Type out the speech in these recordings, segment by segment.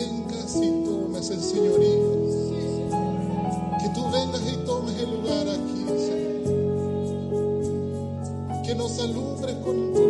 venga y tomes el señorío. Que tú vengas y tomes el lugar aquí, Señor. Que nos alumbres con tu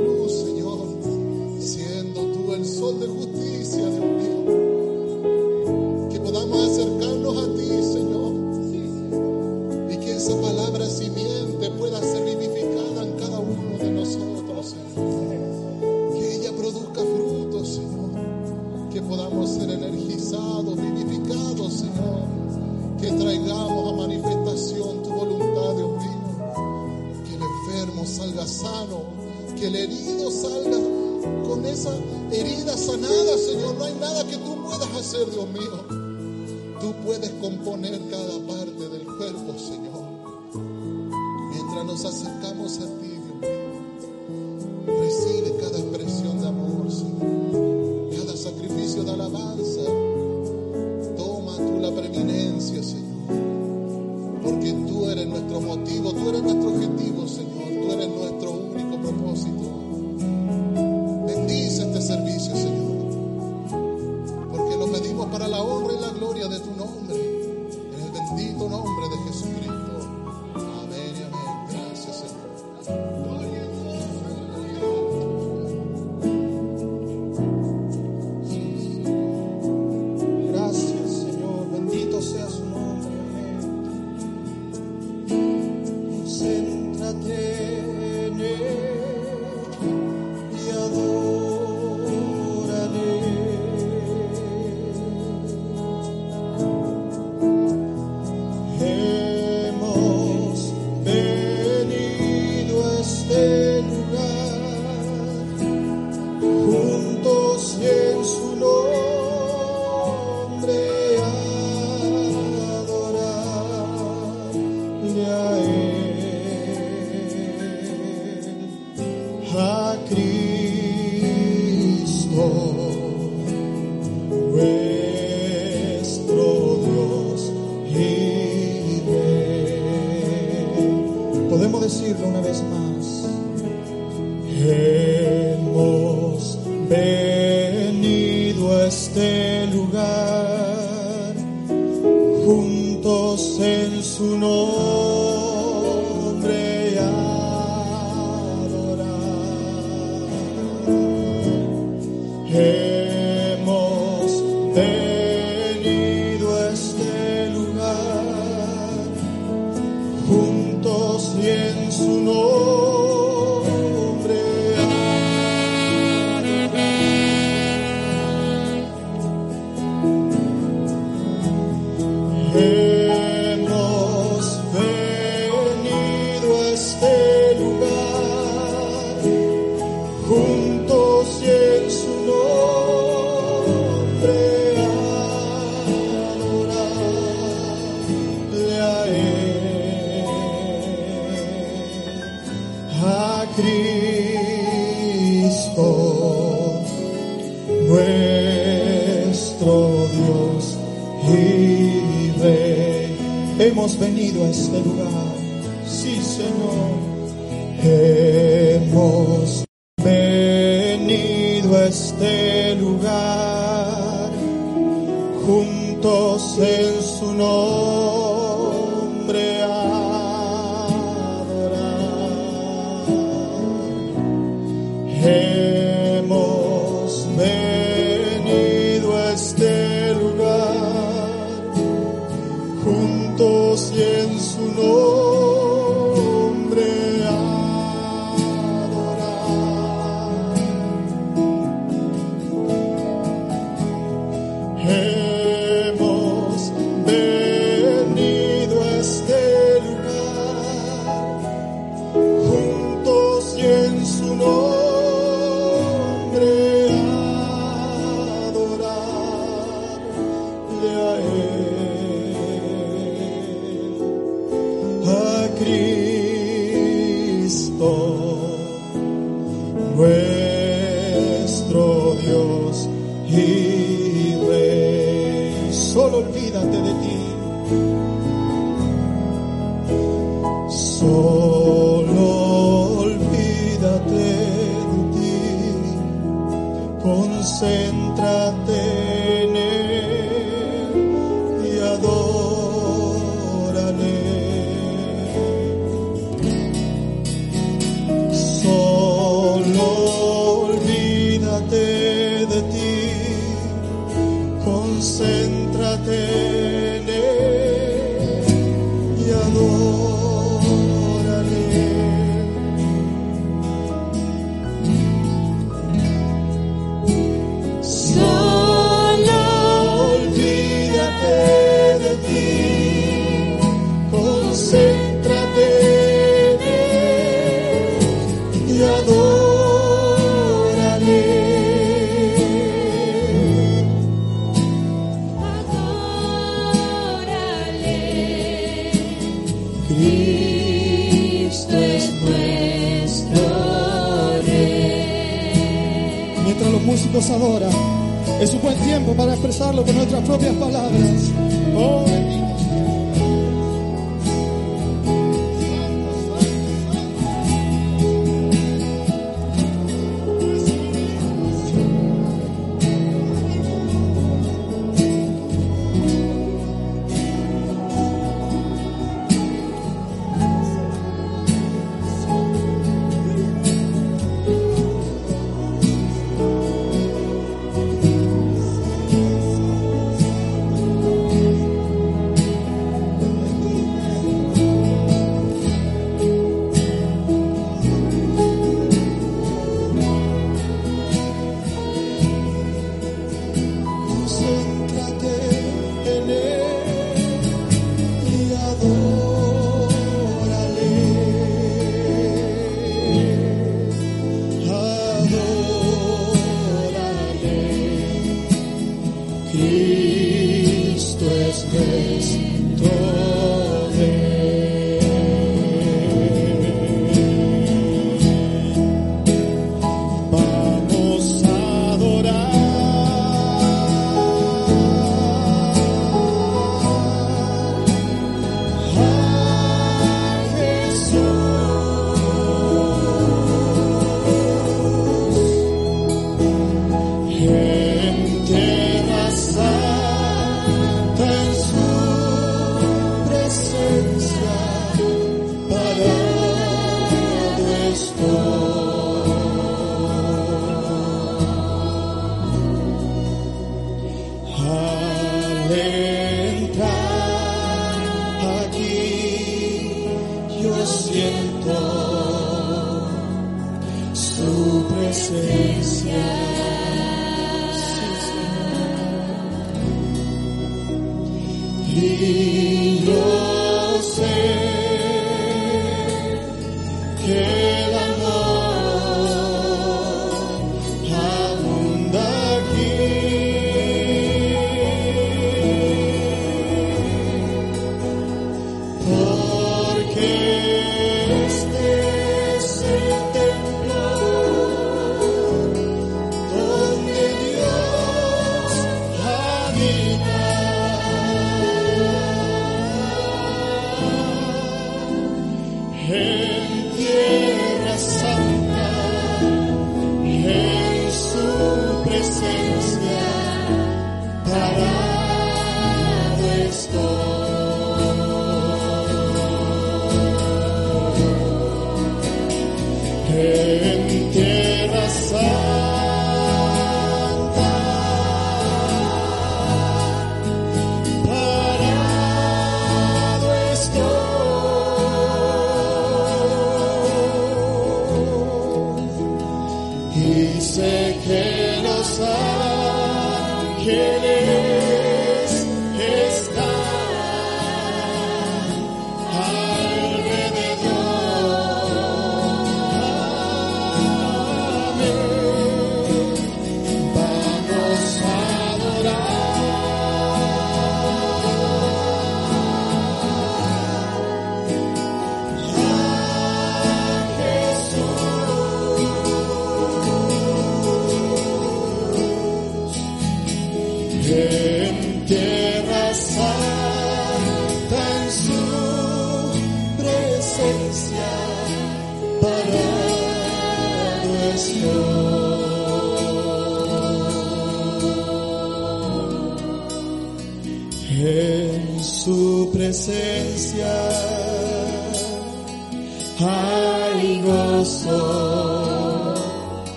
Podemos decirlo una vez más. Hemos venido a este lugar juntos en su nombre. Y Rey. Solo olvídate de ti.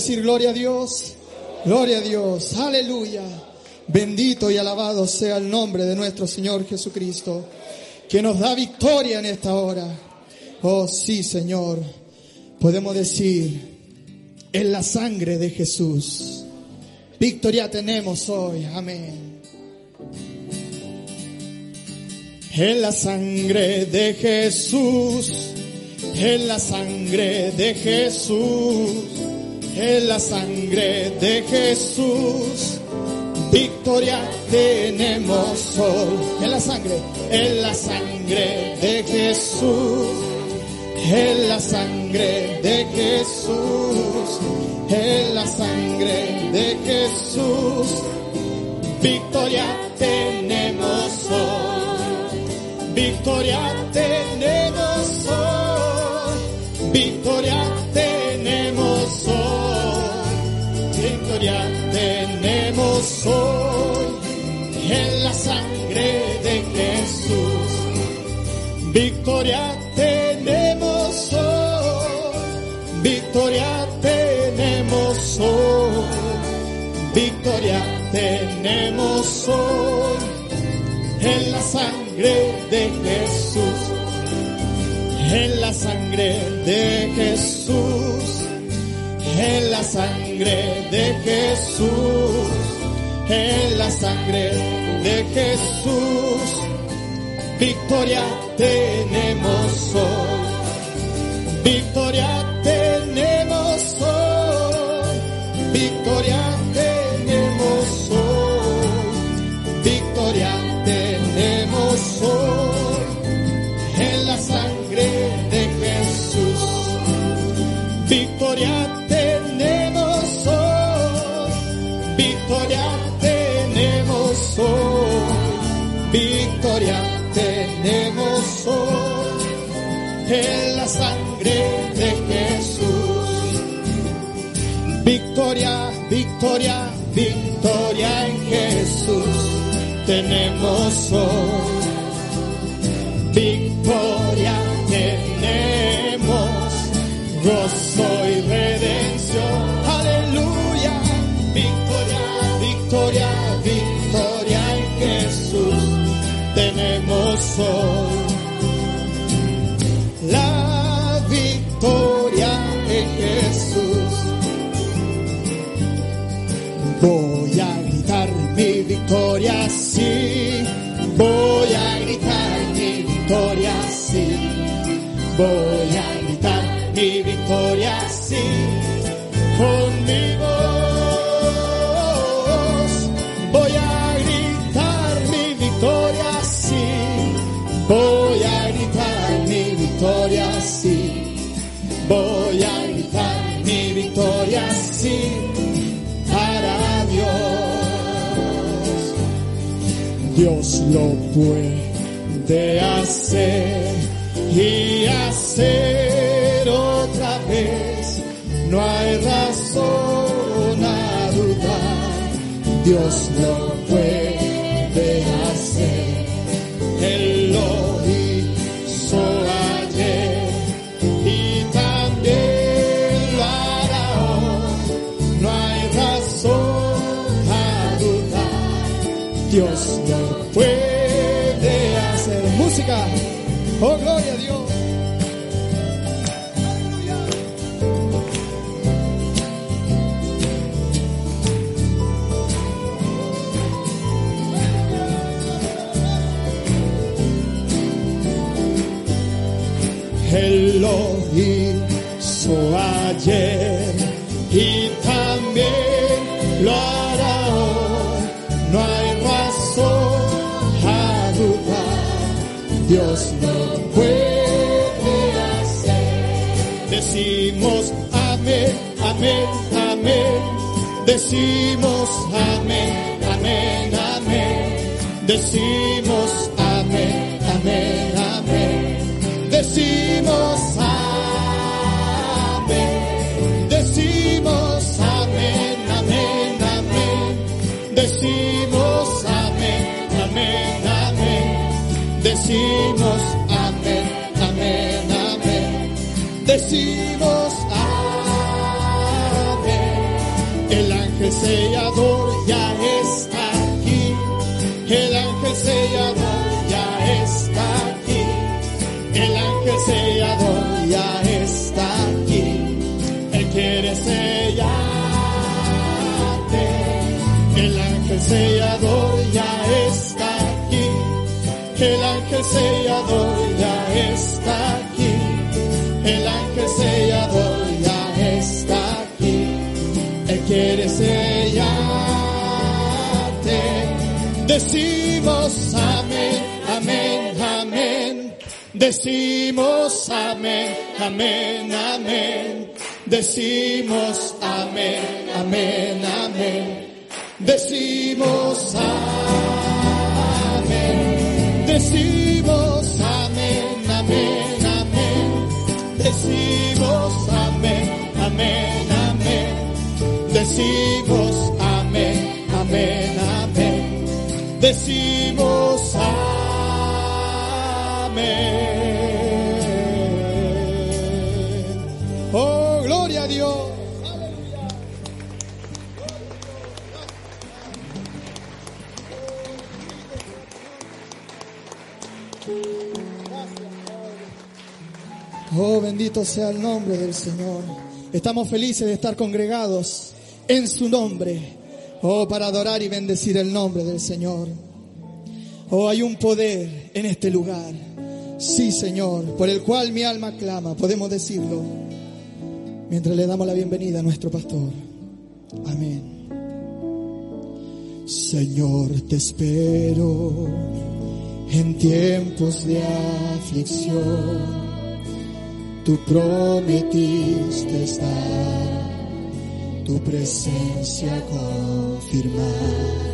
decir gloria a Dios? Gloria a Dios, aleluya. Bendito y alabado sea el nombre de nuestro Señor Jesucristo, que nos da victoria en esta hora. Oh sí, Señor, podemos decir, en la sangre de Jesús, victoria tenemos hoy, amén. En la sangre de Jesús, en la sangre de Jesús en la sangre de Jesús, victoria tenemos hoy. En la sangre, en la sangre de Jesús, en la sangre de Jesús, en la sangre de Jesús, victoria tenemos hoy. Victoria tenemos hoy en la sangre de Jesús. Victoria tenemos hoy, victoria tenemos hoy, victoria tenemos hoy en la sangre de Jesús, en la sangre de Jesús, en la sangre de Jesús, en la sangre de Jesús, victoria tenemos hoy, victoria tenemos hoy, victoria en la sangre de Jesús. Victoria, victoria, victoria en Jesús tenemos hoy. Voy a gritar mi victoria, sí. Con mi voz. Voy a gritar mi victoria, sí. Voy a gritar mi victoria, sí. Voy a gritar mi victoria, sí para Dios. Dios lo puede hacer y hacer otra vez. No hay razón a dudar. Dios lo Lo hizo ayer y también lo hará hoy. No hay razón a dudar. Dios lo puede hacer. Decimos amén, amén, amén. Decimos amén, amén, amén. Decimos El ángel sellador ya está aquí. El ángel sellador ya está aquí. El ángel sellador ya está aquí. Él quiere sellarte. El ángel sellador ya está aquí. El ángel sellador ya. El ángel sellador ya está aquí. Él quiere sellarte. Decimos amén, amén, amén. Decimos amén, amén, amén. Decimos amén, amén, amén. Decimos amén. Decimos Decimos amén, amén, amén. Decimos amén, amén, amén. Decimos amén. Oh, bendito sea el nombre del Señor. Estamos felices de estar congregados en su nombre. Oh, para adorar y bendecir el nombre del Señor. Oh, hay un poder en este lugar. Sí, Señor, por el cual mi alma clama, podemos decirlo, mientras le damos la bienvenida a nuestro pastor. Amén. Señor, te espero en tiempos de aflicción. Tú prometiste estar, tu presencia confirmar.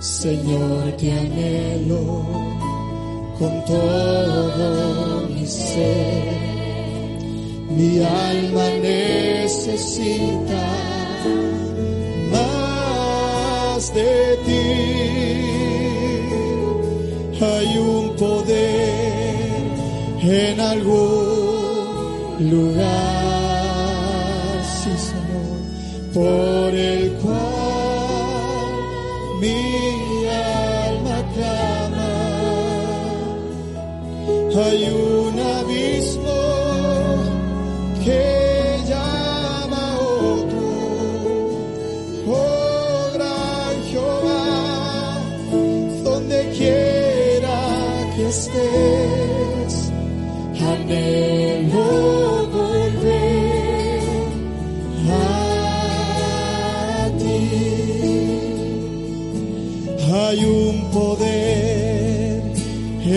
Señor, te anhelo con todo mi ser. Mi alma necesita más de ti. Hay un poder en algún lugar, sí Señor, por el cual mi alma clama. Hay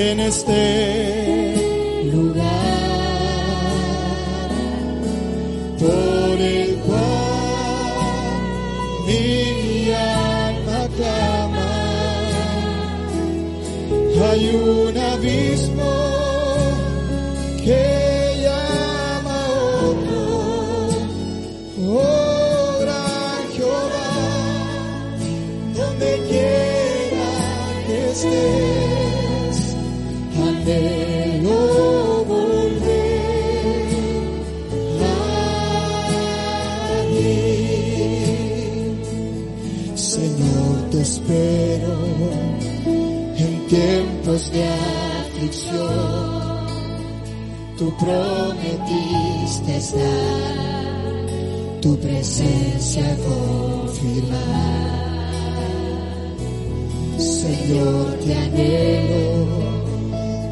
en Señor, te espero en tiempos de aflicción. Tú prometiste estar, tu presencia confirmar. Señor, te anhelo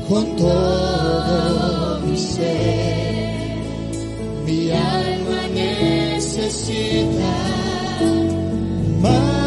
con todo mi ser. Mi alma necesita más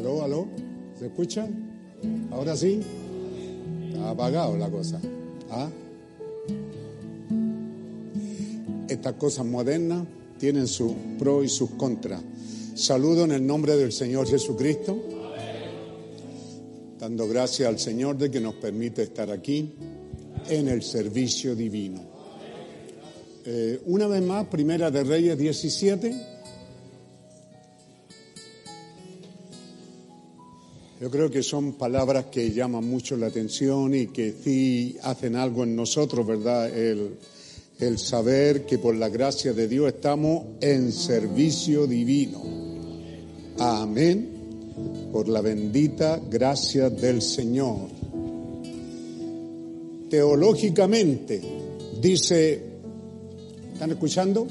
¿Aló, aló? ¿Se escucha? ¿Ahora sí? Está apagado la cosa. ¿Ah? Estas cosas modernas tienen sus pros y sus contras. Saludo en el nombre del Señor Jesucristo, dando gracias al Señor de que nos permite estar aquí en el servicio divino. Eh, una vez más, Primera de Reyes 17. Yo creo que son palabras que llaman mucho la atención y que sí hacen algo en nosotros, ¿verdad? El, saber que por la gracia de Dios estamos en servicio divino. Amén. Por la bendita gracia del Señor. Teológicamente, dice, ¿están escuchando?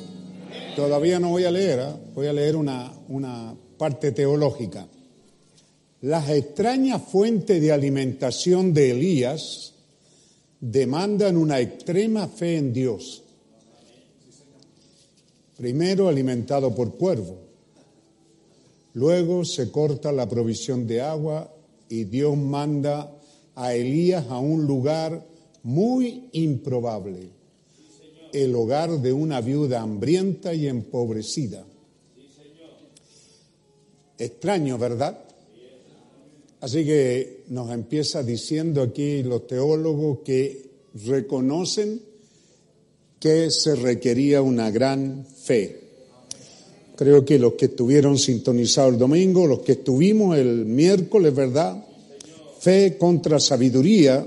Todavía no voy a leer, ¿ah? voy a leer una, una parte teológica. Las extrañas fuentes de alimentación de Elías demandan una extrema fe en Dios. Primero alimentado por cuervo, luego se corta la provisión de agua y Dios manda a Elías a un lugar muy improbable, el hogar de una viuda hambrienta y empobrecida. Extraño, ¿verdad? Así que nos empieza diciendo aquí los teólogos que reconocen que se requería una gran fe. Creo que los que estuvieron sintonizados el domingo, los que estuvimos el miércoles, ¿verdad? Fe contra sabiduría.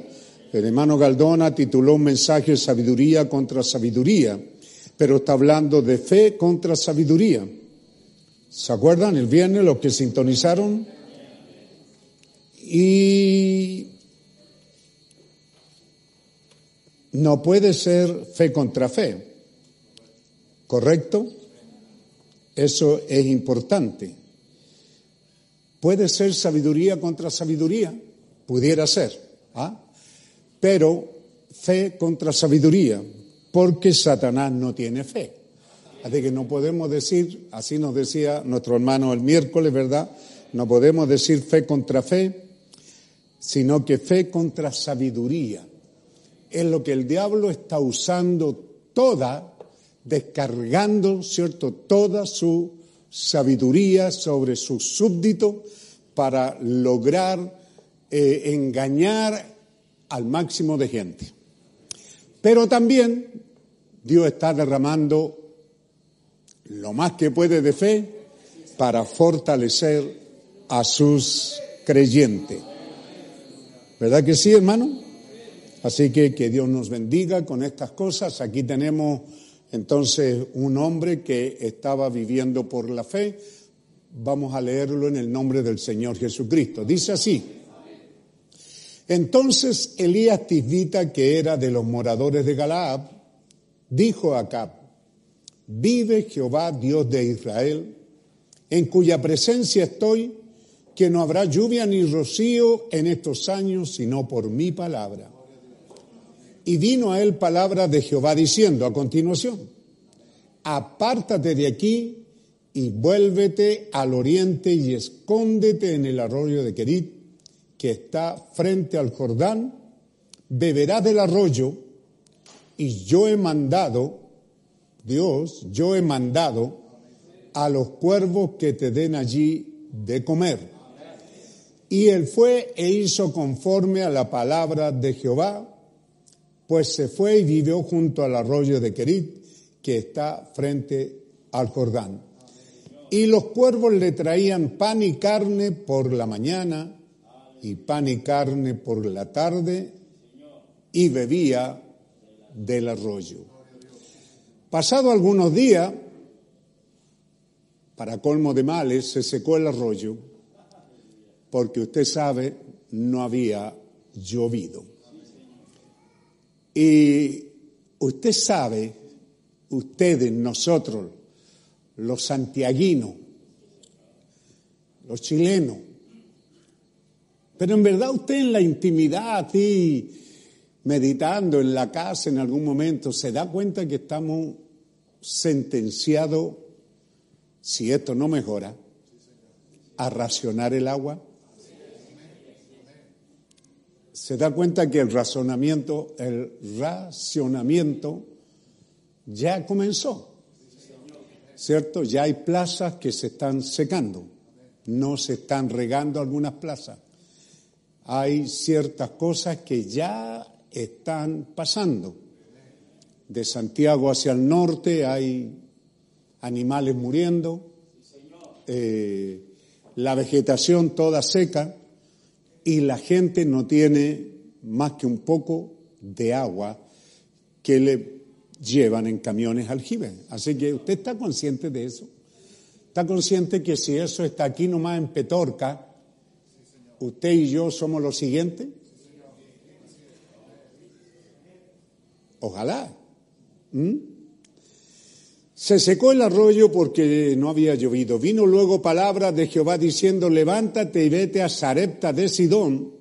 El hermano Galdona tituló un mensaje Sabiduría contra sabiduría, pero está hablando de fe contra sabiduría. ¿Se acuerdan el viernes los que sintonizaron? Y no puede ser fe contra fe, ¿correcto? Eso es importante. Puede ser sabiduría contra sabiduría, pudiera ser, ¿ah? pero fe contra sabiduría, porque Satanás no tiene fe. Así que no podemos decir, así nos decía nuestro hermano el miércoles, ¿verdad? No podemos decir fe contra fe, sino que fe contra sabiduría. Es lo que el diablo está usando toda, descargando, ¿cierto?, toda su sabiduría sobre sus súbditos para lograr eh, engañar al máximo de gente. Pero también Dios está derramando lo más que puede de fe para fortalecer a sus creyentes. ¿Verdad que sí, hermano? Así que que Dios nos bendiga con estas cosas. Aquí tenemos entonces un hombre que estaba viviendo por la fe. Vamos a leerlo en el nombre del Señor Jesucristo. Dice así. Entonces Elías Tisbita, que era de los moradores de Galaad, dijo a Acab, vive Jehová Dios de Israel, en cuya presencia estoy, que no habrá lluvia ni rocío en estos años, sino por mi palabra. Y vino a él palabra de Jehová diciendo a continuación, apártate de aquí y vuélvete al oriente y escóndete en el arroyo de Querit, que está frente al Jordán, beberás del arroyo, y yo he mandado, Dios, yo he mandado a los cuervos que te den allí de comer. Y él fue e hizo conforme a la palabra de Jehová, pues se fue y vivió junto al arroyo de Kerit, que está frente al Jordán. Y los cuervos le traían pan y carne por la mañana y pan y carne por la tarde y bebía del arroyo. Pasado algunos días, para colmo de males, se secó el arroyo porque usted sabe, no había llovido. Y usted sabe, ustedes, nosotros, los santiaguinos, los chilenos, pero en verdad usted en la intimidad, y meditando en la casa en algún momento, se da cuenta que estamos sentenciados, si esto no mejora, a racionar el agua. Se da cuenta que el razonamiento, el racionamiento ya comenzó. ¿Cierto? Ya hay plazas que se están secando, no se están regando algunas plazas. Hay ciertas cosas que ya están pasando. De Santiago hacia el norte hay animales muriendo, eh, la vegetación toda seca y la gente no tiene más que un poco de agua que le llevan en camiones aljibe. Así que usted está consciente de eso. Está consciente que si eso está aquí nomás en Petorca, usted y yo somos los siguientes. Ojalá. ¿Mm? Se secó el arroyo porque no había llovido. Vino luego palabra de Jehová diciendo, levántate y vete a Sarepta de Sidón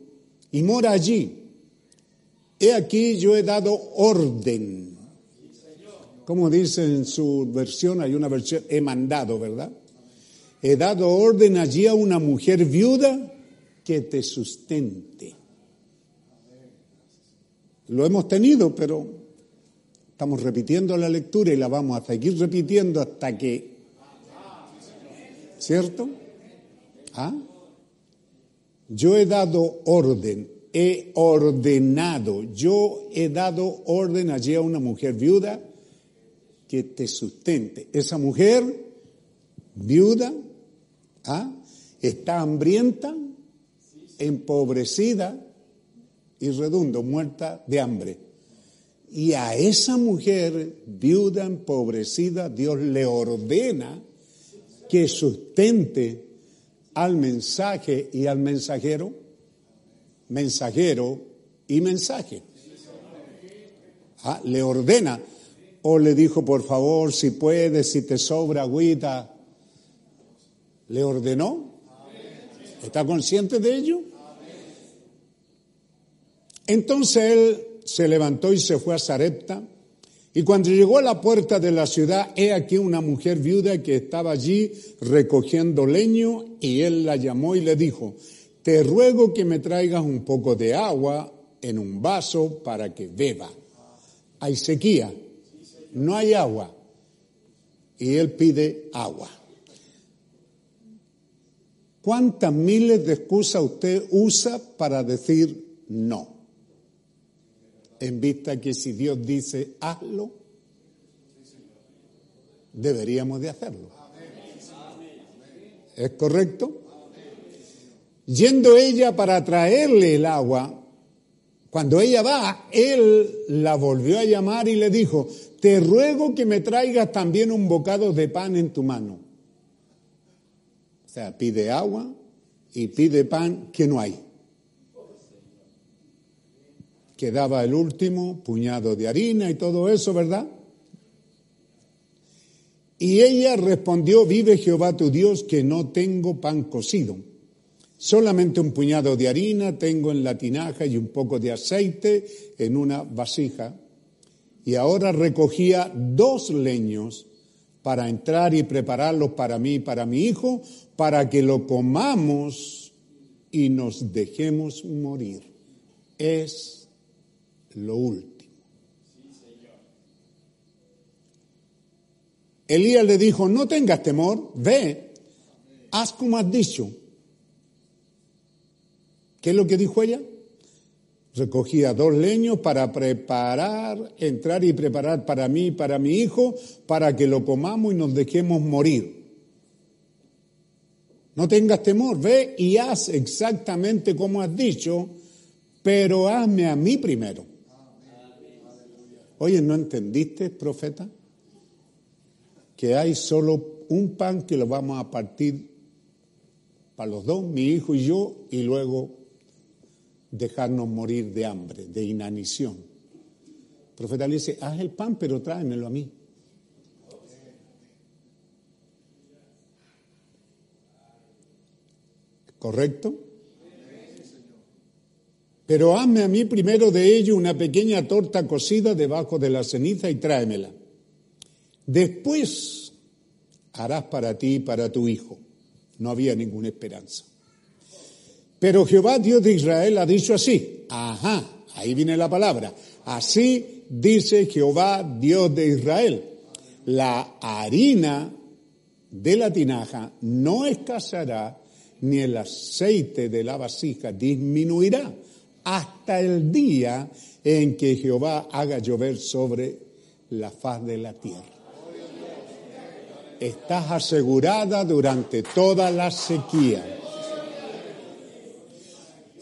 y mora allí. He aquí yo he dado orden. Como dice en su versión, hay una versión, he mandado, ¿verdad? He dado orden allí a una mujer viuda que te sustente. Lo hemos tenido, pero Estamos repitiendo la lectura y la vamos a seguir repitiendo hasta que... ¿Cierto? ¿Ah? Yo he dado orden, he ordenado, yo he dado orden allí a una mujer viuda que te sustente. Esa mujer viuda ¿ah? está hambrienta, empobrecida y redundo, muerta de hambre. Y a esa mujer viuda empobrecida, Dios le ordena que sustente al mensaje y al mensajero, mensajero y mensaje. Ah, le ordena. O le dijo, por favor, si puedes, si te sobra agüita. ¿Le ordenó? ¿Está consciente de ello? Entonces él se levantó y se fue a Sarepta. Y cuando llegó a la puerta de la ciudad, he aquí una mujer viuda que estaba allí recogiendo leño y él la llamó y le dijo, te ruego que me traigas un poco de agua en un vaso para que beba. Hay sequía, no hay agua. Y él pide agua. ¿Cuántas miles de excusas usted usa para decir no? En vista que si Dios dice hazlo, deberíamos de hacerlo. ¿Es correcto? Yendo ella para traerle el agua, cuando ella va, él la volvió a llamar y le dijo, te ruego que me traigas también un bocado de pan en tu mano. O sea, pide agua y pide pan que no hay que daba el último puñado de harina y todo eso, ¿verdad? Y ella respondió, vive Jehová tu Dios que no tengo pan cocido. Solamente un puñado de harina tengo en la tinaja y un poco de aceite en una vasija. Y ahora recogía dos leños para entrar y prepararlos para mí y para mi hijo, para que lo comamos y nos dejemos morir. Es lo último. Elías le dijo, no tengas temor, ve, haz como has dicho. ¿Qué es lo que dijo ella? Recogía dos leños para preparar, entrar y preparar para mí y para mi hijo, para que lo comamos y nos dejemos morir. No tengas temor, ve y haz exactamente como has dicho, pero hazme a mí primero. Oye, ¿no entendiste, profeta? Que hay solo un pan que lo vamos a partir para los dos, mi hijo y yo, y luego dejarnos morir de hambre, de inanición. El profeta le dice, haz el pan, pero tráemelo a mí. ¿Correcto? Pero hazme a mí primero de ello una pequeña torta cocida debajo de la ceniza y tráemela. Después harás para ti y para tu hijo. No había ninguna esperanza. Pero Jehová, Dios de Israel, ha dicho así. Ajá, ahí viene la palabra. Así dice Jehová, Dios de Israel. La harina de la tinaja no escaseará, ni el aceite de la vasija disminuirá, hasta el día en que Jehová haga llover sobre la faz de la tierra. Estás asegurada durante toda la sequía.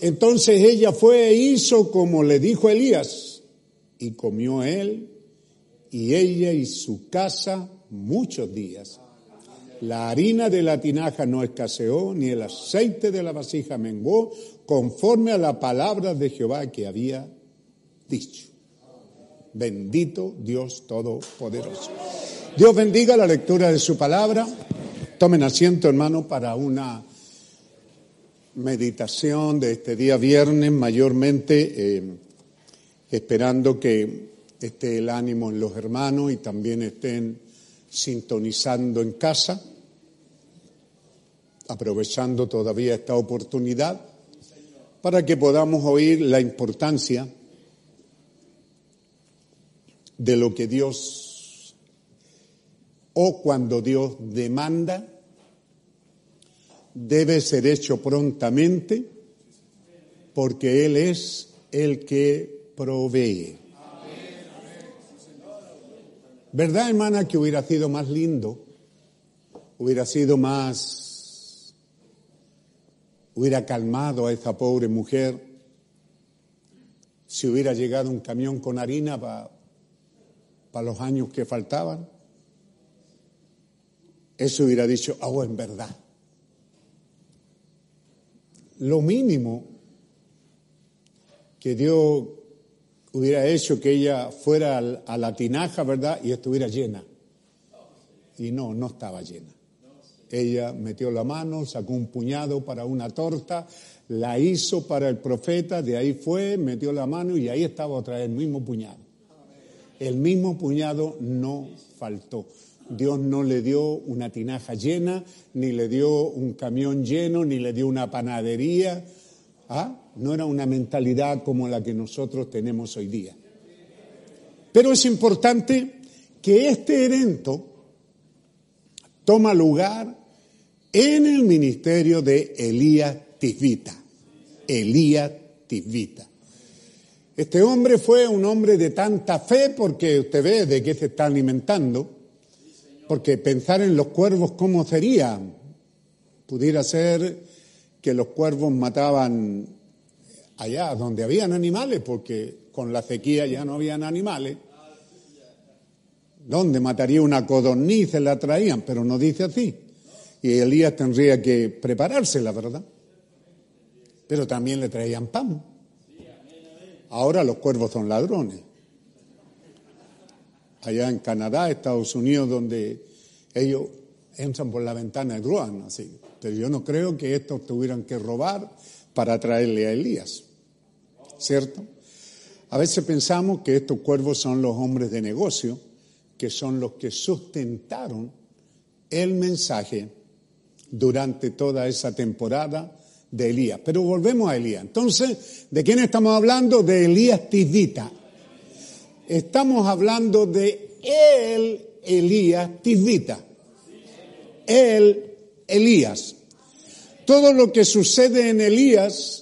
Entonces ella fue e hizo como le dijo Elías, y comió él y ella y su casa muchos días. La harina de la tinaja no escaseó, ni el aceite de la vasija menguó, conforme a la palabra de Jehová que había dicho. Bendito Dios Todopoderoso. Dios bendiga la lectura de su palabra. Tomen asiento, hermano, para una meditación de este día viernes, mayormente eh, esperando que esté el ánimo en los hermanos y también estén sintonizando en casa, aprovechando todavía esta oportunidad para que podamos oír la importancia de lo que Dios o cuando Dios demanda debe ser hecho prontamente porque Él es el que provee. ¿Verdad, hermana, que hubiera sido más lindo? Hubiera sido más... hubiera calmado a esa pobre mujer si hubiera llegado un camión con harina para los años que faltaban. Eso hubiera dicho, oh, en verdad. Lo mínimo que Dios hubiera hecho que ella fuera a la tinaja, ¿verdad? Y estuviera llena. Y no, no estaba llena. Ella metió la mano, sacó un puñado para una torta, la hizo para el profeta, de ahí fue, metió la mano y ahí estaba otra vez el mismo puñado. El mismo puñado no faltó. Dios no le dio una tinaja llena, ni le dio un camión lleno, ni le dio una panadería. ¿Ah? No era una mentalidad como la que nosotros tenemos hoy día. Pero es importante que este evento toma lugar en el ministerio de Elías Tisbita. Elías Tisbita. Este hombre fue un hombre de tanta fe porque usted ve de qué se está alimentando, porque pensar en los cuervos cómo sería, pudiera ser que los cuervos mataban allá donde habían animales, porque con la sequía ya no habían animales. ¿Dónde mataría una codorniz? Se la traían, pero no dice así. Y Elías tendría que preparársela, ¿verdad? Pero también le traían pan. Ahora los cuervos son ladrones. Allá en Canadá, Estados Unidos, donde ellos entran por la ventana y roban, así. Pero yo no creo que estos tuvieran que robar para traerle a Elías. ¿Cierto? A veces pensamos que estos cuervos son los hombres de negocio, que son los que sustentaron el mensaje durante toda esa temporada de Elías. Pero volvemos a Elías. Entonces, ¿de quién estamos hablando? De Elías Tisbita. Estamos hablando de el Elías Tisbita. El Elías. Todo lo que sucede en Elías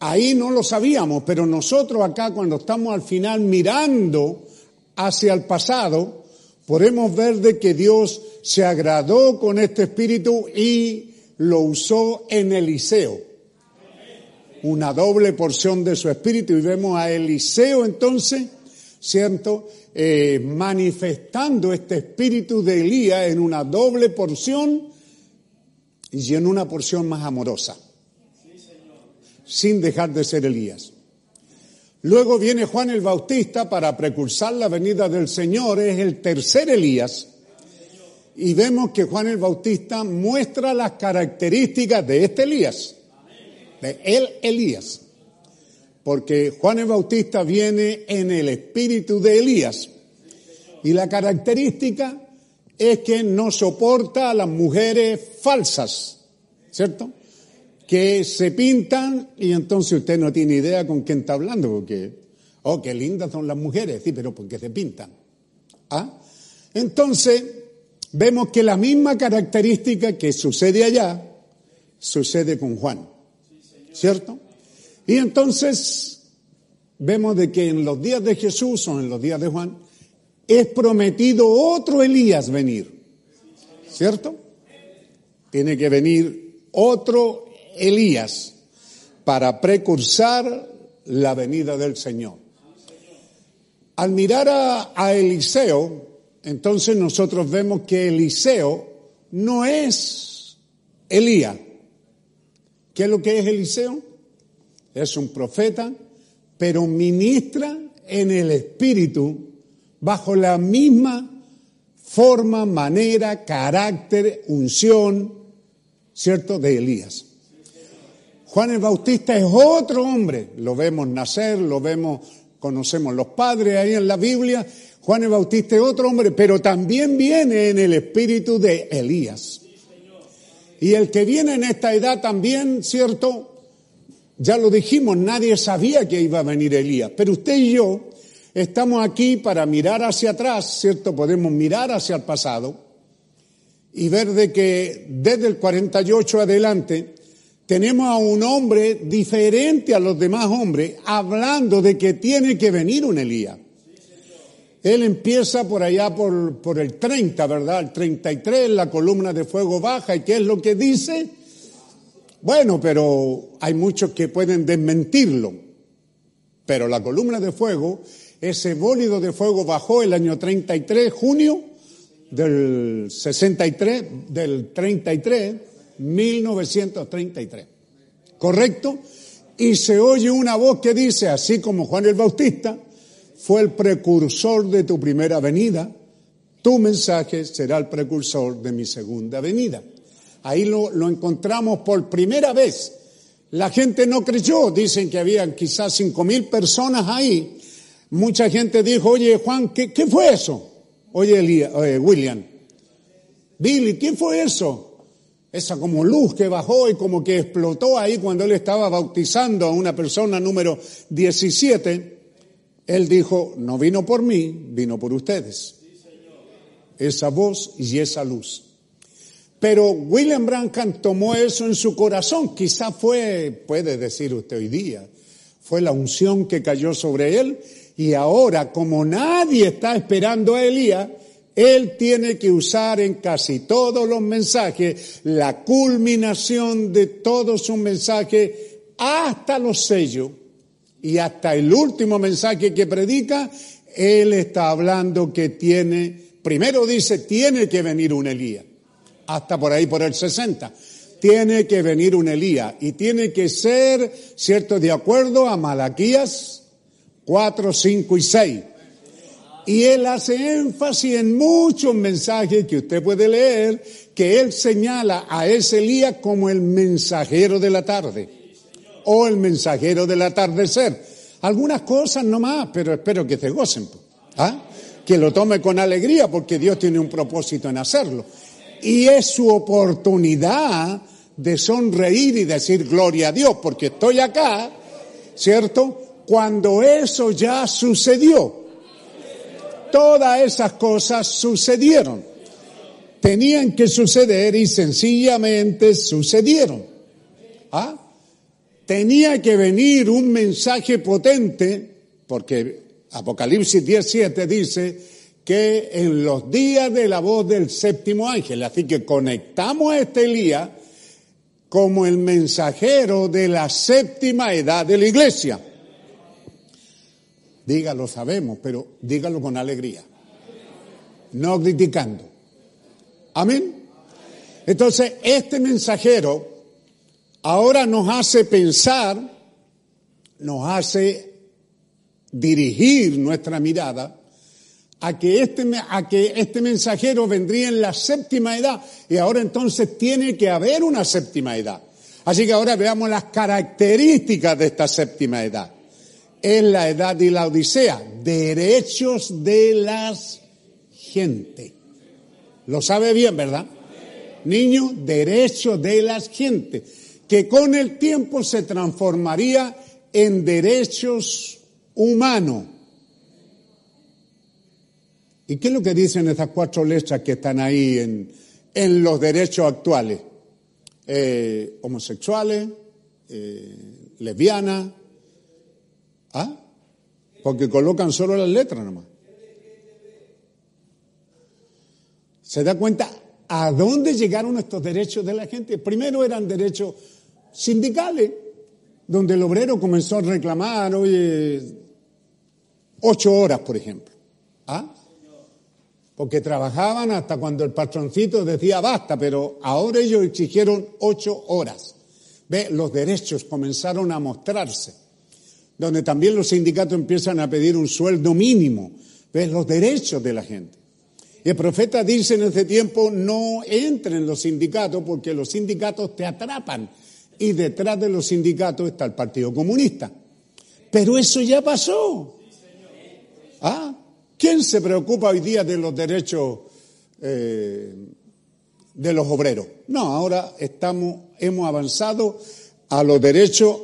Ahí no lo sabíamos, pero nosotros acá cuando estamos al final mirando hacia el pasado, podemos ver de que Dios se agradó con este espíritu y lo usó en Eliseo. Una doble porción de su espíritu y vemos a Eliseo entonces, ¿cierto? Eh, manifestando este espíritu de Elías en una doble porción y en una porción más amorosa sin dejar de ser Elías. Luego viene Juan el Bautista para precursar la venida del Señor, es el tercer Elías. Y vemos que Juan el Bautista muestra las características de este Elías, de el Elías. Porque Juan el Bautista viene en el espíritu de Elías. Y la característica es que no soporta a las mujeres falsas, ¿cierto? Que se pintan y entonces usted no tiene idea con quién está hablando, porque, oh, qué lindas son las mujeres, sí, pero porque se pintan. ¿Ah? Entonces, vemos que la misma característica que sucede allá, sucede con Juan, ¿cierto? Y entonces, vemos de que en los días de Jesús o en los días de Juan, es prometido otro Elías venir, ¿cierto? Tiene que venir otro Elías para precursar la venida del Señor. Al mirar a, Eliseo, entonces nosotros vemos que Eliseo no es Elías. ¿Qué es lo que es Eliseo? Es un profeta, pero ministra en el Espíritu bajo la misma forma, manera, carácter, unción, ¿cierto?, de Elías. Juan el Bautista es otro hombre, lo vemos nacer, lo vemos, conocemos los padres ahí en la Biblia. Juan el Bautista es otro hombre, pero también viene en el espíritu de Elías. Y el que viene en esta edad también, ¿cierto? Ya lo dijimos, nadie sabía que iba a venir Elías, pero usted y yo estamos aquí para mirar hacia atrás, ¿cierto? Podemos mirar hacia el pasado y ver de que desde el 48 adelante tenemos a un hombre diferente a los demás hombres hablando de que tiene que venir un Elías. Él empieza por allá por, por el 30, ¿verdad? El 33, la columna de fuego baja. ¿Y qué es lo que dice? Bueno, pero hay muchos que pueden desmentirlo. Pero la columna de fuego, ese bólido de fuego bajó el año 33, junio del 63, del 33, 1933. ¿Correcto? Y se oye una voz que dice, así como Juan el Bautista fue el precursor de tu primera venida, tu mensaje será el precursor de mi segunda venida. Ahí lo, lo encontramos por primera vez. La gente no creyó, dicen que habían quizás cinco mil personas ahí. Mucha gente dijo, oye Juan, ¿qué, qué fue eso? Oye, oye William, Billy, ¿qué fue eso? Esa como luz que bajó y como que explotó ahí cuando él estaba bautizando a una persona número 17, él dijo, no vino por mí, vino por ustedes. Esa voz y esa luz. Pero William Branham tomó eso en su corazón, quizá fue, puede decir usted hoy día, fue la unción que cayó sobre él y ahora como nadie está esperando a Elías, él tiene que usar en casi todos los mensajes la culminación de todo su mensaje hasta los sellos y hasta el último mensaje que predica, él está hablando que tiene, primero dice, tiene que venir un Elías, hasta por ahí por el 60. Tiene que venir un Elías y tiene que ser, cierto, de acuerdo a Malaquías 4, 5 y 6. Y él hace énfasis en muchos mensajes que usted puede leer, que él señala a ese Elías como el mensajero de la tarde o el mensajero del atardecer. Algunas cosas nomás, pero espero que se gocen. ¿ah? Que lo tome con alegría porque Dios tiene un propósito en hacerlo. Y es su oportunidad de sonreír y decir gloria a Dios, porque estoy acá, ¿cierto? Cuando eso ya sucedió. Todas esas cosas sucedieron. Tenían que suceder y sencillamente sucedieron. ¿Ah? tenía que venir un mensaje potente, porque Apocalipsis 17 dice que en los días de la voz del séptimo ángel, así que conectamos a este Elías como el mensajero de la séptima edad de la iglesia. Dígalo, sabemos, pero dígalo con alegría, no criticando. Amén. Entonces, este mensajero ahora nos hace pensar, nos hace dirigir nuestra mirada a que, este, a que este mensajero vendría en la séptima edad y ahora entonces tiene que haber una séptima edad. Así que ahora veamos las características de esta séptima edad. Es la edad de la Odisea, derechos de las gente. Lo sabe bien, ¿verdad? Niño, derechos de las gente, que con el tiempo se transformaría en derechos humanos. ¿Y qué es lo que dicen esas cuatro letras que están ahí en, en los derechos actuales? Eh, homosexuales, eh, lesbianas, ¿ah? Porque colocan solo las letras nomás. ¿Se da cuenta a dónde llegaron estos derechos de la gente? Primero eran derechos sindicales, donde el obrero comenzó a reclamar, oye, ocho horas, por ejemplo. ¿Ah? porque trabajaban hasta cuando el patroncito decía basta, pero ahora ellos exigieron ocho horas. Ve, los derechos comenzaron a mostrarse, donde también los sindicatos empiezan a pedir un sueldo mínimo. Ve, los derechos de la gente. Y el profeta dice en ese tiempo, no entren en los sindicatos porque los sindicatos te atrapan. Y detrás de los sindicatos está el Partido Comunista. Pero eso ya pasó. Ah, ¿Quién se preocupa hoy día de los derechos eh, de los obreros? No, ahora estamos, hemos avanzado a los derechos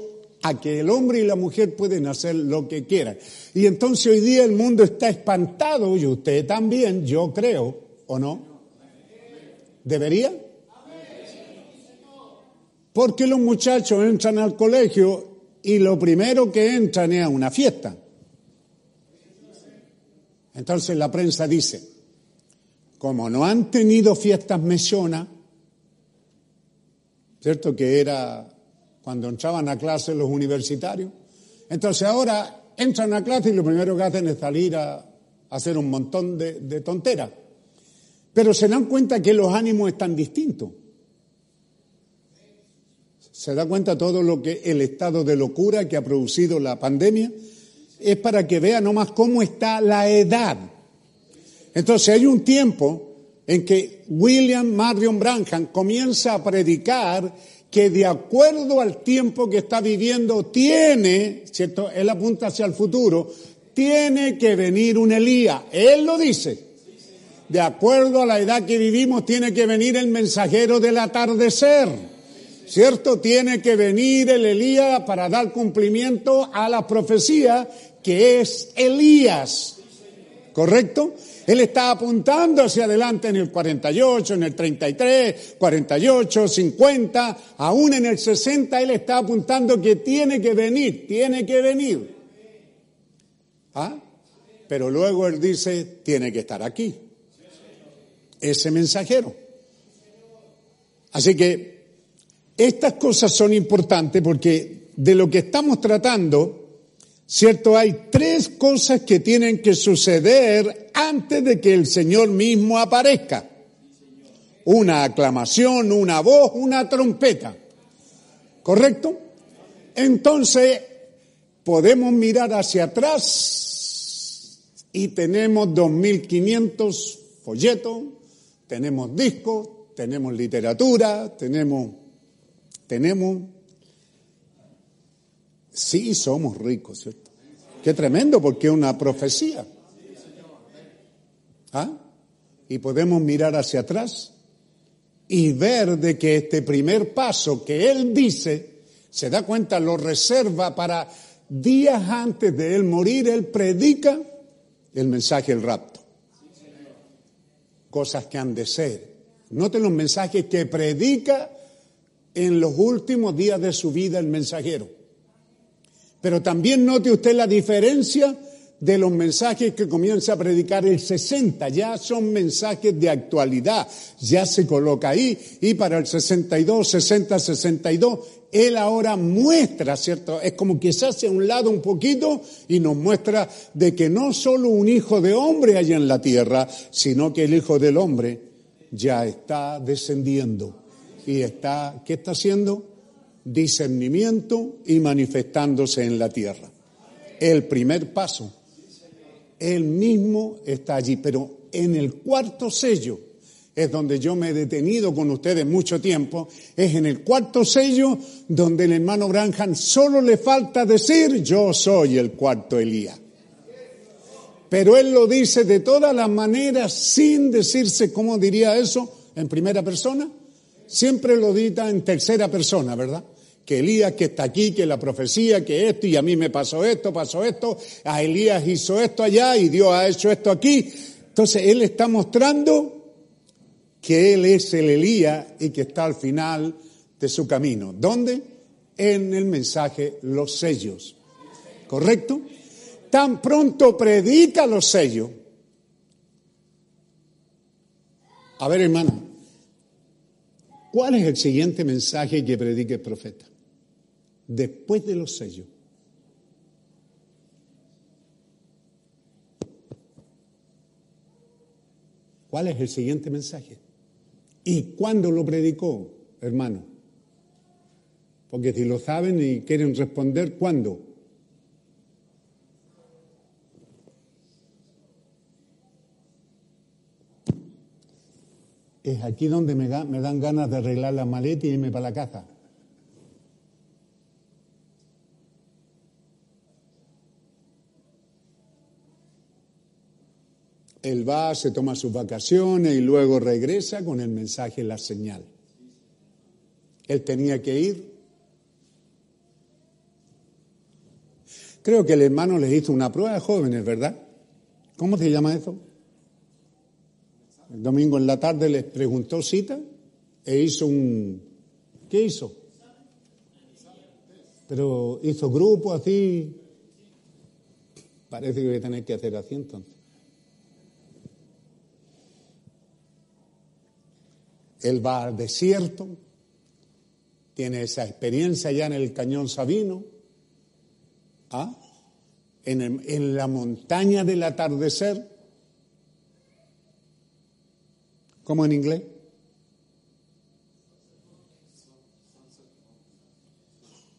a que el hombre y la mujer pueden hacer lo que quieran. Y entonces hoy día el mundo está espantado, y usted también, yo creo, ¿o no? ¿Debería? Porque los muchachos entran al colegio y lo primero que entran es a una fiesta. Entonces la prensa dice, como no han tenido fiestas mesonas, ¿cierto? Que era cuando entraban a clase los universitarios. Entonces ahora entran a clase y lo primero que hacen es salir a, hacer un montón de, de tonteras. Pero se dan cuenta que los ánimos están distintos. Se da cuenta todo lo que el estado de locura que ha producido la pandemia es para que vea nomás cómo está la edad. Entonces hay un tiempo en que William Marion Branham comienza a predicar que de acuerdo al tiempo que está viviendo tiene, ¿cierto? Él apunta hacia el futuro, tiene que venir un Elías. Él lo dice. De acuerdo a la edad que vivimos, tiene que venir el mensajero del atardecer. ¿Cierto? Tiene que venir el Elías para dar cumplimiento a la profecía que es Elías. ¿Correcto? Él está apuntando hacia adelante en el 48, en el 33, 48, 50, aún en el 60, él está apuntando que tiene que venir, tiene que venir. ¿Ah? Pero luego él dice, tiene que estar aquí. Ese mensajero. Así que estas cosas son importantes porque de lo que estamos tratando, ¿cierto? Hay tres cosas que tienen que suceder antes de que el Señor mismo aparezca. Una aclamación, una voz, una trompeta. ¿Correcto? Entonces, podemos mirar hacia atrás y tenemos 2.500 folletos, tenemos discos, tenemos literatura, tenemos tenemos, sí somos ricos, ¿cierto? Qué tremendo, porque es una profecía. Y podemos mirar hacia atrás y ver de que este primer paso que él dice, se da cuenta, lo reserva para días antes de él morir, él predica el mensaje del rapto. Cosas que han de ser. Noten los mensajes que predica en los últimos días de su vida el mensajero. Pero también note usted la diferencia de los mensajes que comienza a predicar el 60. Ya son mensajes de actualidad. Ya se coloca ahí. Y para el 62, 60, 62, él ahora muestra, ¿cierto? Es como que se hace a un lado un poquito y nos muestra de que no solo un hijo de hombre hay en la tierra, sino que el hijo del hombre ya está descendiendo. Y está, ¿qué está haciendo? Discernimiento y manifestándose en la tierra. El primer paso. Él mismo está allí, pero en el cuarto sello es donde yo me he detenido con ustedes mucho tiempo, es en el cuarto sello donde el hermano Branham solo le falta decir yo soy el cuarto Elías. Pero él lo dice de todas las maneras sin decirse, ¿cómo diría eso? En primera persona. Siempre lo dita en tercera persona, ¿verdad? Que Elías que está aquí, que la profecía, que esto, y a mí me pasó esto, pasó esto, a Elías hizo esto allá y Dios ha hecho esto aquí. Entonces él está mostrando que Él es el Elías y que está al final de su camino. ¿Dónde? En el mensaje los sellos. ¿Correcto? Tan pronto predica los sellos. A ver, hermano, ¿cuál es el siguiente mensaje que predique el profeta? Después de los sellos. ¿Cuál es el siguiente mensaje? ¿Y cuándo lo predicó, hermano? Porque si lo saben y quieren responder, ¿cuándo? Es aquí donde me, dan ganas de arreglar la maleta y irme para la casa. Él va, se toma sus vacaciones y luego regresa con el mensaje, la señal. Él tenía que ir. Creo que el hermano les hizo una prueba de jóvenes, ¿verdad? ¿Cómo se llama eso? El domingo en la tarde les preguntó cita e hizo un... ¿Qué hizo? Pero hizo grupo así. Parece que voy a tener que hacer así entonces. Él va al desierto, tiene esa experiencia ya en el cañón Sabino, ¿ah? en, en la montaña del atardecer, ¿cómo en inglés?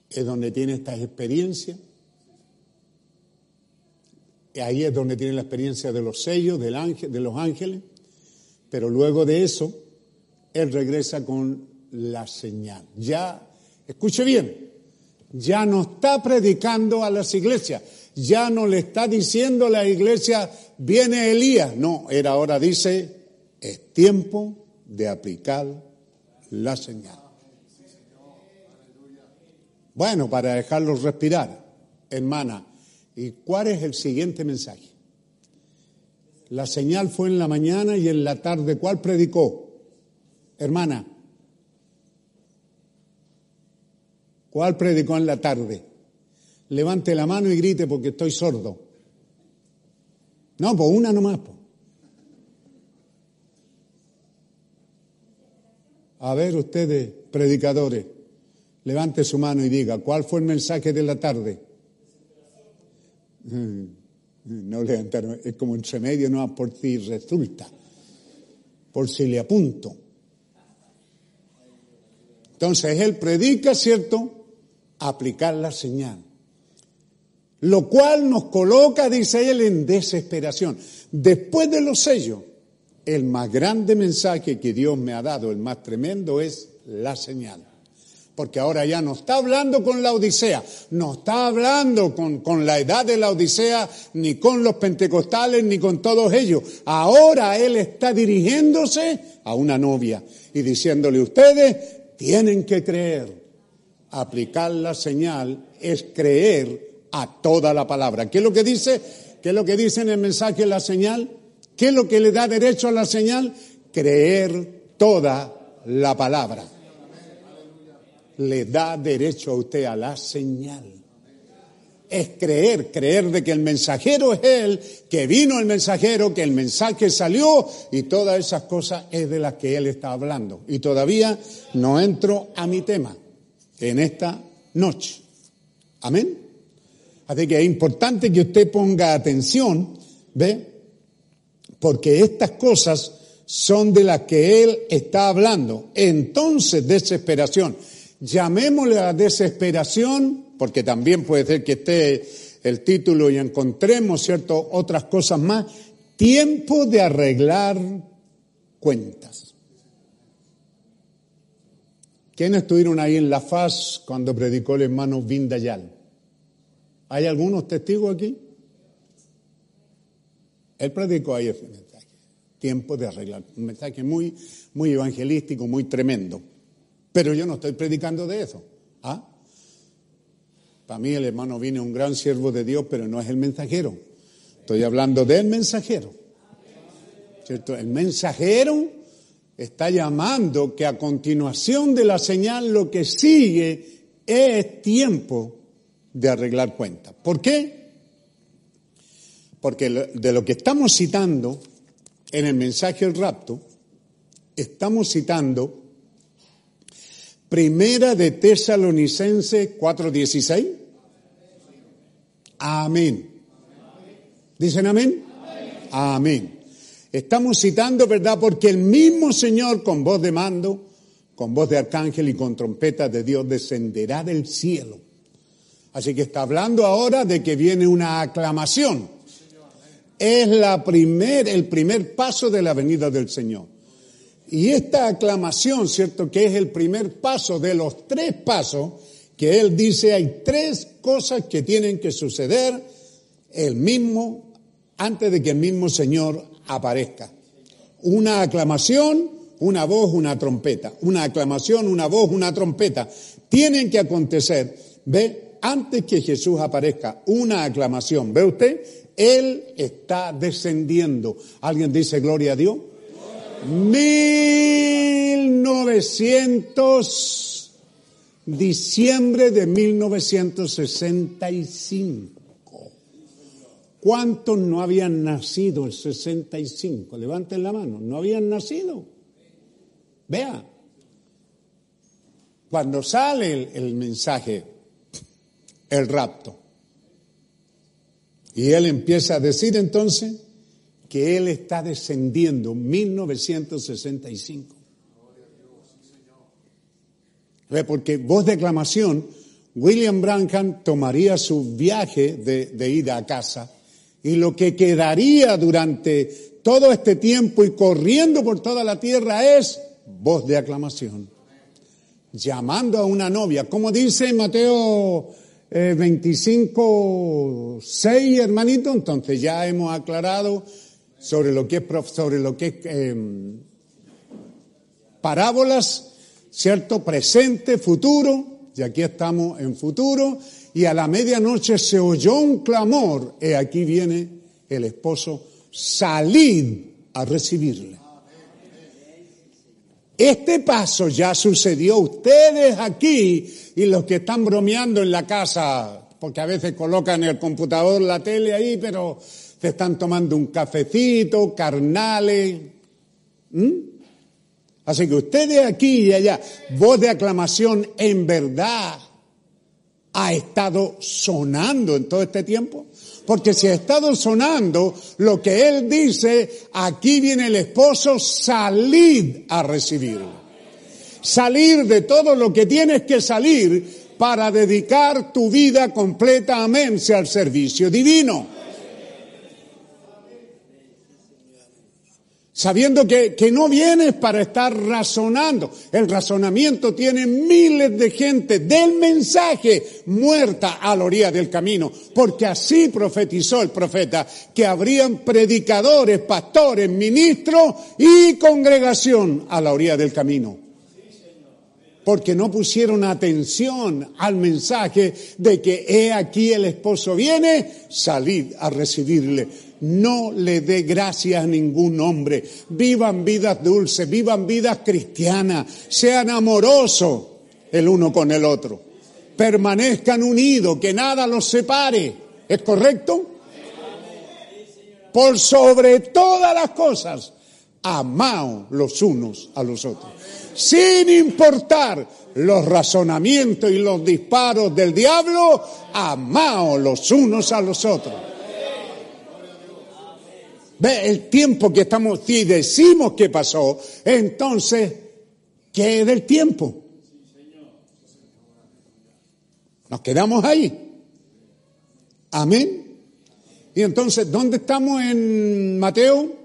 Es donde tiene esta experiencia. Y ahí es donde tiene la experiencia de los sellos, del ángel, de los ángeles. Pero luego de eso, él regresa con la señal. Ya, escuche bien, ya no está predicando a las iglesias, ya no le está diciendo a la iglesia, viene Elías. No, era ahora dice, es tiempo de aplicar la señal. Bueno, para dejarlos respirar, hermana, ¿y cuál es el siguiente mensaje? La señal fue en la mañana y en la tarde, ¿cuál predicó? Hermana, ¿cuál predicó en la tarde? Levante la mano y grite porque estoy sordo. No, pues una nomás. Pues. A ver ustedes, predicadores, levante su mano y diga, ¿cuál fue el mensaje de la tarde? No levantaron, es como entre medio, no por si resulta, por si le apunto. Entonces él predica, ¿cierto? Aplicar la señal. Lo cual nos coloca, dice él, en desesperación. Después de los sellos, el más grande mensaje que Dios me ha dado, el más tremendo, es la señal. Porque ahora ya no está hablando con la Odisea, no está hablando con, con la edad de la Odisea, ni con los pentecostales, ni con todos ellos. Ahora Él está dirigiéndose a una novia y diciéndole, ustedes tienen que creer. Aplicar la señal es creer a toda la palabra. ¿Qué es lo que dice? ¿Qué es lo que dice en el mensaje la señal? ¿Qué es lo que le da derecho a la señal? Creer toda la palabra. Le da derecho a usted a la señal. Es creer, creer de que el mensajero es Él, que vino el mensajero, que el mensaje salió y todas esas cosas es de las que Él está hablando. Y todavía no entro a mi tema en esta noche. Amén. Así que es importante que usted ponga atención, ¿ve? Porque estas cosas son de las que Él está hablando. Entonces, desesperación. Llamémosle a desesperación porque también puede ser que esté el título y encontremos, ¿cierto?, otras cosas más. Tiempo de arreglar cuentas. ¿Quiénes estuvieron ahí en La Faz cuando predicó el hermano Vindayal? ¿Hay algunos testigos aquí? Él predicó ahí ese mensaje. Tiempo de arreglar. Un mensaje muy, muy evangelístico, muy tremendo. Pero yo no estoy predicando de eso. ¿Ah? Para mí el hermano viene un gran siervo de Dios, pero no es el mensajero. Estoy hablando del mensajero. ¿Cierto? El mensajero está llamando que a continuación de la señal lo que sigue es tiempo de arreglar cuentas. ¿Por qué? Porque de lo que estamos citando en el mensaje del rapto, estamos citando Primera de Tesalonicense 4:16. Amén. ¿Dicen amén? amén? Estamos citando, ¿verdad? Porque el mismo Señor con voz de mando, con voz de arcángel y con trompeta de Dios descenderá del cielo. Así que está hablando ahora de que viene una aclamación. Es la primer, el primer paso de la venida del Señor. Y esta aclamación, ¿cierto? Que es el primer paso de los tres pasos que él dice, hay tres cosas que tienen que suceder el mismo, antes de que el mismo Señor aparezca. Una aclamación, una voz, una trompeta. Una aclamación, una voz, una trompeta. Tienen que acontecer, ¿ve? Antes que Jesús aparezca, una aclamación. ¿Ve usted? Él está descendiendo. ¿Alguien dice gloria a Dios? 1900, diciembre de 1965. ¿Cuántos no habían nacido el 65? Levanten la mano, no habían nacido. Vea, cuando sale el, el mensaje, el rapto, y él empieza a decir entonces, que Él está descendiendo, 1965. Porque voz de aclamación, William Branham tomaría su viaje de, ida a casa y lo que quedaría durante todo este tiempo y corriendo por toda la tierra es voz de aclamación. Llamando a una novia, como dice Mateo 25, eh, 6, hermanito, entonces ya hemos aclarado sobre lo que es, sobre lo que es em, parábolas, ¿cierto? Presente, futuro, y aquí estamos en futuro, y a la medianoche se oyó un clamor, y aquí viene el esposo, salid a recibirle. Este paso ya sucedió. Ustedes aquí y los que están bromeando en la casa, porque a veces colocan el computador, la tele ahí, pero se están tomando un cafecito, carnales. Así que ustedes aquí y allá, voz de aclamación en verdad ha estado sonando en todo este tiempo. Porque si ha estado sonando lo que él dice, aquí viene el esposo, salid a recibirlo. Salir de todo lo que tienes que salir para dedicar tu vida completamente al servicio divino. Sabiendo que, que, no vienes para estar razonando. El razonamiento tiene miles de gente del mensaje muerta a la orilla del camino, porque así profetizó el profeta, que habrían predicadores, pastores, ministros y congregación a la orilla del camino. Porque no pusieron atención al mensaje de que he aquí el esposo viene, salid a recibirle no le dé gracias a ningún hombre. Vivan vidas dulces, vivan vidas cristianas, sean amorosos el uno con el otro. permanezcan unidos, que nada los separe. ¿Es correcto? Por sobre todas las cosas, amaos los unos a los otros, sin importar los razonamientos y los disparos del diablo, amaos los unos a los otros. Ve el tiempo que estamos, si decimos que pasó, entonces, ¿qué es del tiempo? Nos quedamos ahí. Amén. Y entonces, ¿dónde estamos en Mateo?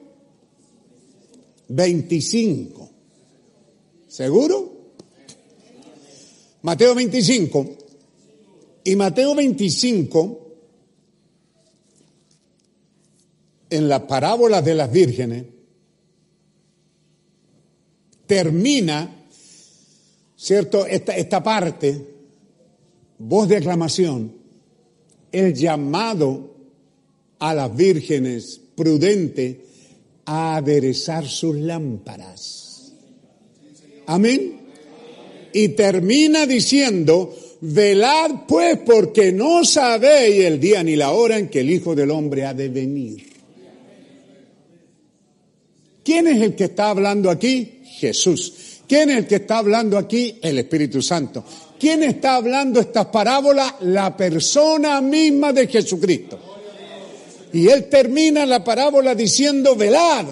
25. ¿Seguro? Mateo 25. Y Mateo 25, en las parábolas de las vírgenes, termina, ¿cierto? Esta, esta parte, voz de aclamación, el llamado a las vírgenes prudente a aderezar sus lámparas. Amén. Y termina diciendo, velad pues porque no sabéis el día ni la hora en que el Hijo del Hombre ha de venir. ¿Quién es el que está hablando aquí? Jesús. ¿Quién es el que está hablando aquí? El Espíritu Santo. ¿Quién está hablando estas parábolas? La persona misma de Jesucristo. Y él termina la parábola diciendo, velad,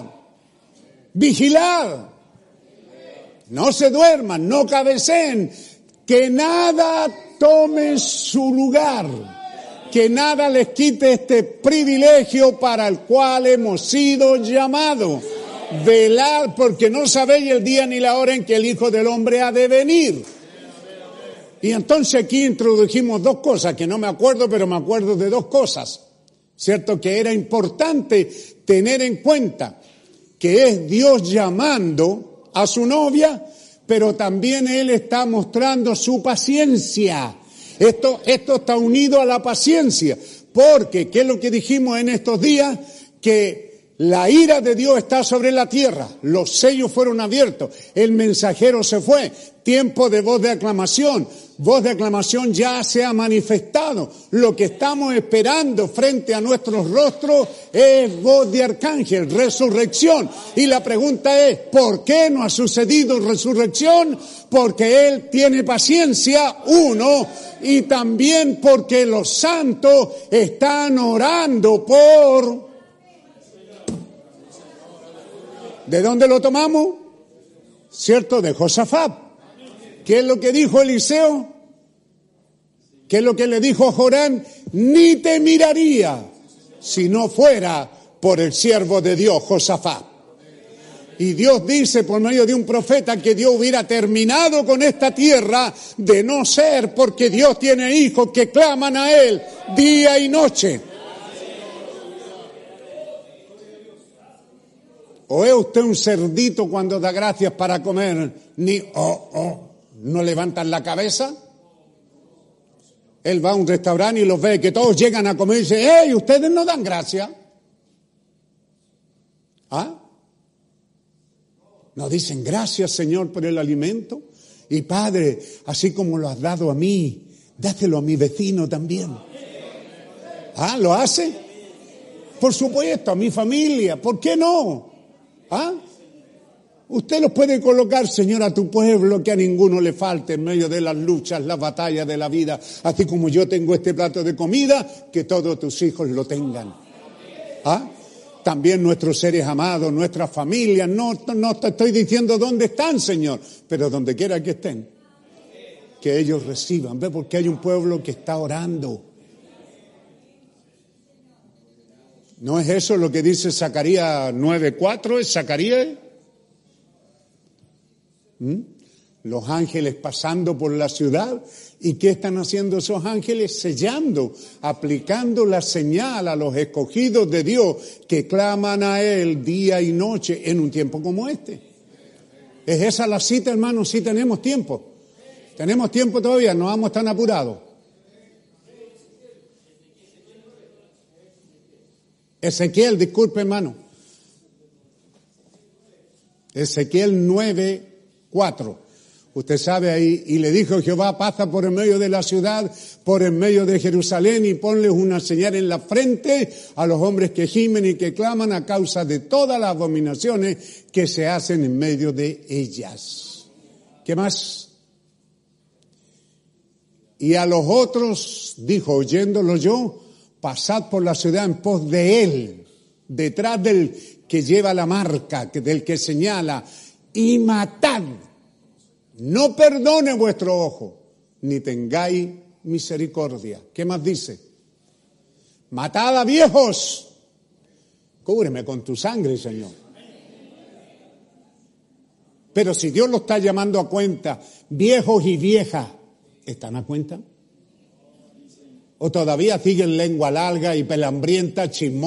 vigilad, no se duerman, no cabecen, que nada tome su lugar, que nada les quite este privilegio para el cual hemos sido llamados. Velad porque no sabéis el día ni la hora en que el Hijo del Hombre ha de venir. Y entonces aquí introdujimos dos cosas que no me acuerdo, pero me acuerdo de dos cosas. ¿Cierto? Que era importante tener en cuenta que es Dios llamando a su novia, pero también Él está mostrando su paciencia. Esto, esto está unido a la paciencia, porque, ¿qué es lo que dijimos en estos días? Que la ira de Dios está sobre la tierra, los sellos fueron abiertos, el mensajero se fue, tiempo de voz de aclamación, voz de aclamación ya se ha manifestado, lo que estamos esperando frente a nuestros rostros es voz de arcángel, resurrección. Y la pregunta es, ¿por qué no ha sucedido resurrección? Porque Él tiene paciencia, uno, y también porque los santos están orando por ¿De dónde lo tomamos? ¿Cierto? De Josafat. ¿Qué es lo que dijo Eliseo? ¿Qué es lo que le dijo Jorán? Ni te miraría si no fuera por el siervo de Dios, Josafat. Y Dios dice por medio de un profeta que Dios hubiera terminado con esta tierra de no ser porque Dios tiene hijos que claman a Él día y noche. ¿O es usted un cerdito cuando da gracias para comer? Ni, oh, oh, no levantan la cabeza. Él va a un restaurante y los ve que todos llegan a comer y dice, ¡hey, ustedes no dan gracias! ¿Ah? No dicen gracias, Señor, por el alimento. Y Padre, así como lo has dado a mí, dáselo a mi vecino también. ¿Ah? ¿Lo hace? Por supuesto, a mi familia. ¿Por qué no? ¿Ah? Usted los puede colocar, Señor, a tu pueblo, que a ninguno le falte en medio de las luchas, las batallas de la vida, así como yo tengo este plato de comida, que todos tus hijos lo tengan. ¿Ah? También nuestros seres amados, nuestras familias, no, no te estoy diciendo dónde están, Señor, pero donde quiera que estén, que ellos reciban. ¿Ve? Porque hay un pueblo que está orando. ¿No es eso lo que dice Zacarías 9.4? ¿Es Zacarías? ¿Mm? Los ángeles pasando por la ciudad. ¿Y qué están haciendo esos ángeles? Sellando, aplicando la señal a los escogidos de Dios que claman a Él día y noche en un tiempo como este. ¿Es esa la cita, hermanos? Sí tenemos tiempo. Tenemos tiempo todavía, no vamos tan apurados. Ezequiel, disculpe hermano. Ezequiel 9, 4. Usted sabe ahí, y le dijo Jehová, pasa por el medio de la ciudad, por el medio de Jerusalén, y ponles una señal en la frente a los hombres que gimen y que claman a causa de todas las abominaciones que se hacen en medio de ellas. ¿Qué más? Y a los otros dijo, oyéndolo yo, pasad por la ciudad en pos de él, detrás del que lleva la marca, del que señala, y matad no perdone vuestro ojo, ni tengáis misericordia. ¿Qué más dice? Matad a viejos. Cúbreme con tu sangre, Señor. Pero si Dios lo está llamando a cuenta, viejos y viejas, ¿están a cuenta? ¿O todavía siguen lengua larga y pelambrienta, chismosa?